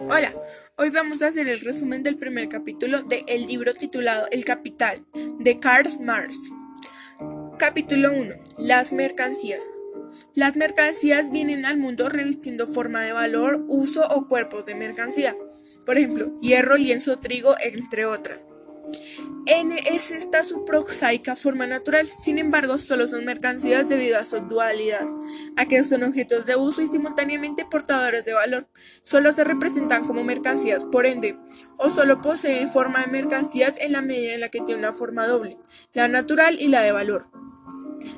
Hola, hoy vamos a hacer el resumen del primer capítulo de el libro titulado El Capital de Karl Marx. Capítulo 1. Las mercancías. Las mercancías vienen al mundo revistiendo forma de valor, uso o cuerpos de mercancía. Por ejemplo, hierro, lienzo, trigo, entre otras. N es esta su prosaica forma natural, sin embargo, solo son mercancías debido a su dualidad, a que son objetos de uso y simultáneamente portadores de valor. Solo se representan como mercancías, por ende, o solo poseen forma de mercancías en la medida en la que tienen una forma doble, la natural y la de valor.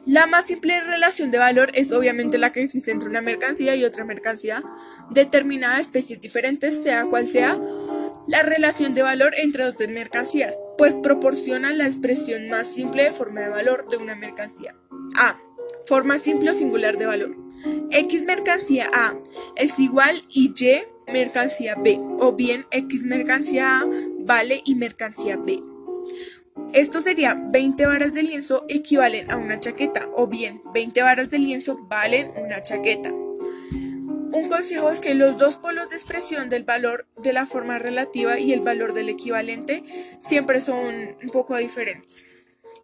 La más simple relación de valor es obviamente la que existe entre una mercancía y otra mercancía, determinada especies diferentes, sea cual sea, la relación de valor entre dos mercancías, pues proporciona la expresión más simple de forma de valor de una mercancía. A. Forma simple o singular de valor. X mercancía A es igual y Y mercancía B, o bien X mercancía A vale y mercancía B. Esto sería 20 varas de lienzo equivalen a una chaqueta, o bien 20 varas de lienzo valen una chaqueta. Un consejo es que los dos polos de expresión del valor de la forma relativa y el valor del equivalente siempre son un poco diferentes.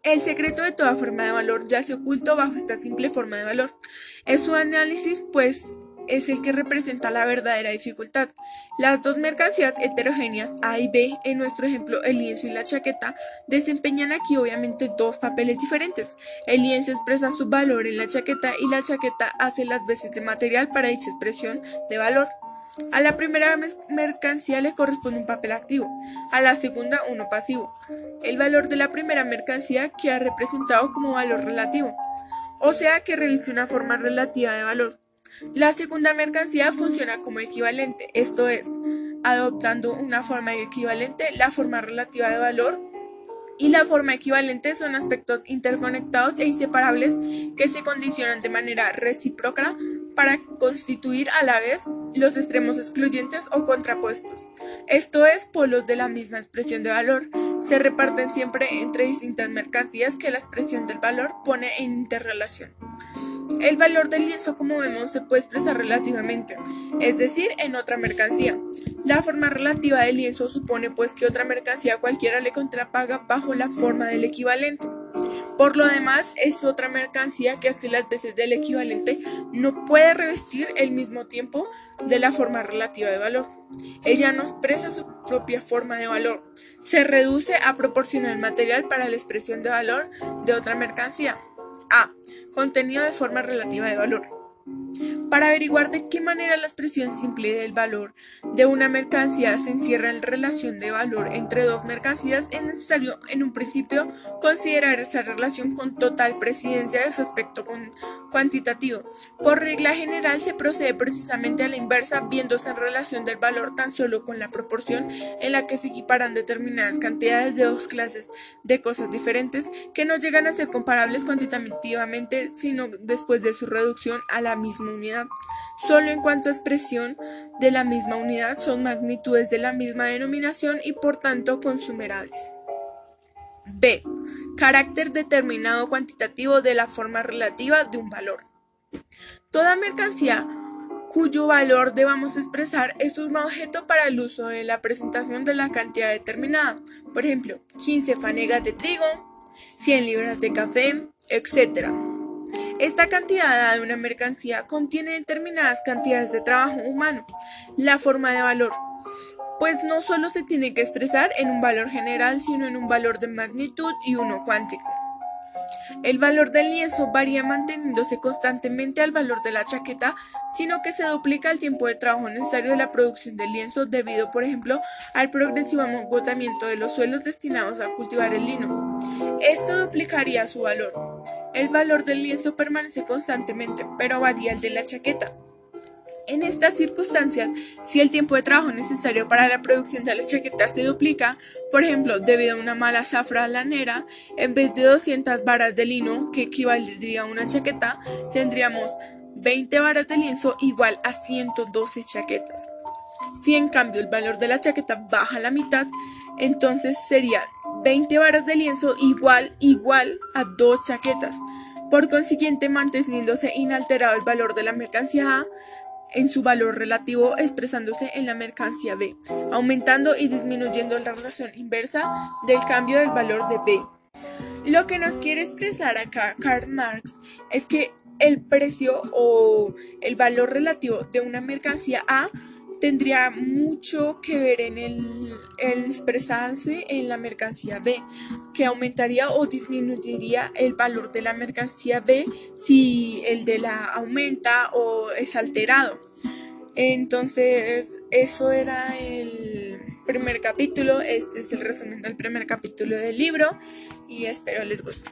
El secreto de toda forma de valor ya se oculto bajo esta simple forma de valor. Es su análisis, pues es el que representa la verdadera dificultad. Las dos mercancías heterogéneas A y B, en nuestro ejemplo el lienzo y la chaqueta, desempeñan aquí obviamente dos papeles diferentes. El lienzo expresa su valor en la chaqueta y la chaqueta hace las veces de material para dicha expresión de valor. A la primera mercancía le corresponde un papel activo, a la segunda uno pasivo. El valor de la primera mercancía queda representado como valor relativo, o sea que reviste una forma relativa de valor. La segunda mercancía funciona como equivalente, esto es, adoptando una forma equivalente, la forma relativa de valor y la forma equivalente son aspectos interconectados e inseparables que se condicionan de manera recíproca para constituir a la vez los extremos excluyentes o contrapuestos. Esto es, polos de la misma expresión de valor. Se reparten siempre entre distintas mercancías que la expresión del valor pone en interrelación. El valor del lienzo, como vemos, se puede expresar relativamente, es decir, en otra mercancía. La forma relativa del lienzo supone pues que otra mercancía cualquiera le contrapaga bajo la forma del equivalente. Por lo demás, es otra mercancía que hace las veces del equivalente no puede revestir el mismo tiempo de la forma relativa de valor. Ella no expresa su propia forma de valor, se reduce a proporcionar material para la expresión de valor de otra mercancía. A. Contenido de forma relativa de valor. Para averiguar de qué manera la expresión simple del valor de una mercancía se encierra en relación de valor entre dos mercancías, es necesario en un principio considerar esa relación con total presidencia de su aspecto cuantitativo. Por regla general se procede precisamente a la inversa, viéndose en relación del valor tan solo con la proporción en la que se equiparan determinadas cantidades de dos clases de cosas diferentes que no llegan a ser comparables cuantitativamente, sino después de su reducción a la misma unidad. Solo en cuanto a expresión de la misma unidad son magnitudes de la misma denominación y por tanto consumerables. B. Carácter determinado cuantitativo de la forma relativa de un valor. Toda mercancía cuyo valor debamos expresar es un objeto para el uso de la presentación de la cantidad determinada. Por ejemplo, 15 fanegas de trigo, 100 libras de café, etc. Esta cantidad de una mercancía contiene determinadas cantidades de trabajo humano, la forma de valor, pues no solo se tiene que expresar en un valor general, sino en un valor de magnitud y uno cuántico. El valor del lienzo varía manteniéndose constantemente al valor de la chaqueta, sino que se duplica el tiempo de trabajo necesario de la producción del lienzo debido, por ejemplo, al progresivo agotamiento de los suelos destinados a cultivar el lino. Esto duplicaría su valor. El valor del lienzo permanece constantemente, pero varía el de la chaqueta. En estas circunstancias, si el tiempo de trabajo necesario para la producción de la chaqueta se duplica, por ejemplo, debido a una mala zafra lanera, en vez de 200 varas de lino, que equivaldría a una chaqueta, tendríamos 20 varas de lienzo igual a 112 chaquetas. Si en cambio el valor de la chaqueta baja a la mitad, entonces sería 20 varas de lienzo igual igual a 2 chaquetas. Por consiguiente, manteniéndose inalterado el valor de la mercancía A, en su valor relativo expresándose en la mercancía B, aumentando y disminuyendo la relación inversa del cambio del valor de B. Lo que nos quiere expresar acá Karl Marx es que el precio o el valor relativo de una mercancía A tendría mucho que ver en el, expresarse en la mercancía B, que aumentaría o disminuiría el valor de la mercancía B si el de la aumenta o es alterado. Entonces, eso era el primer capítulo. Este es el resumen del primer capítulo del libro y espero les guste.